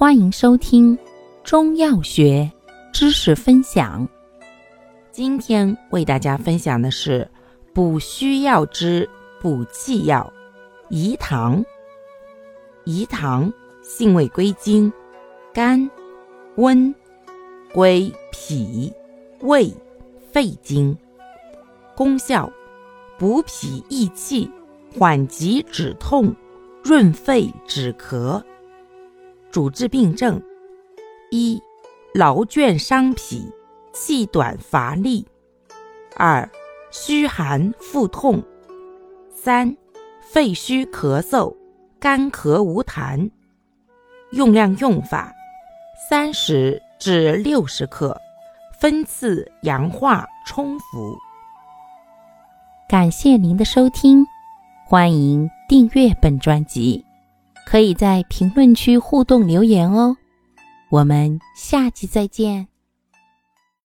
欢迎收听中药学知识分享。今天为大家分享的是补虚药之补气药饴糖。饴糖性味归经：甘、温，归脾、胃、肺经。功效：补脾益气，缓急止痛，润肺止咳。主治病症：一、劳倦伤脾，气短乏力；二、虚寒腹痛；三、肺虚咳嗽，干咳无痰。用量用法：三十至六十克，分次阳化冲服。感谢您的收听，欢迎订阅本专辑。可以在评论区互动留言哦，我们下期再见。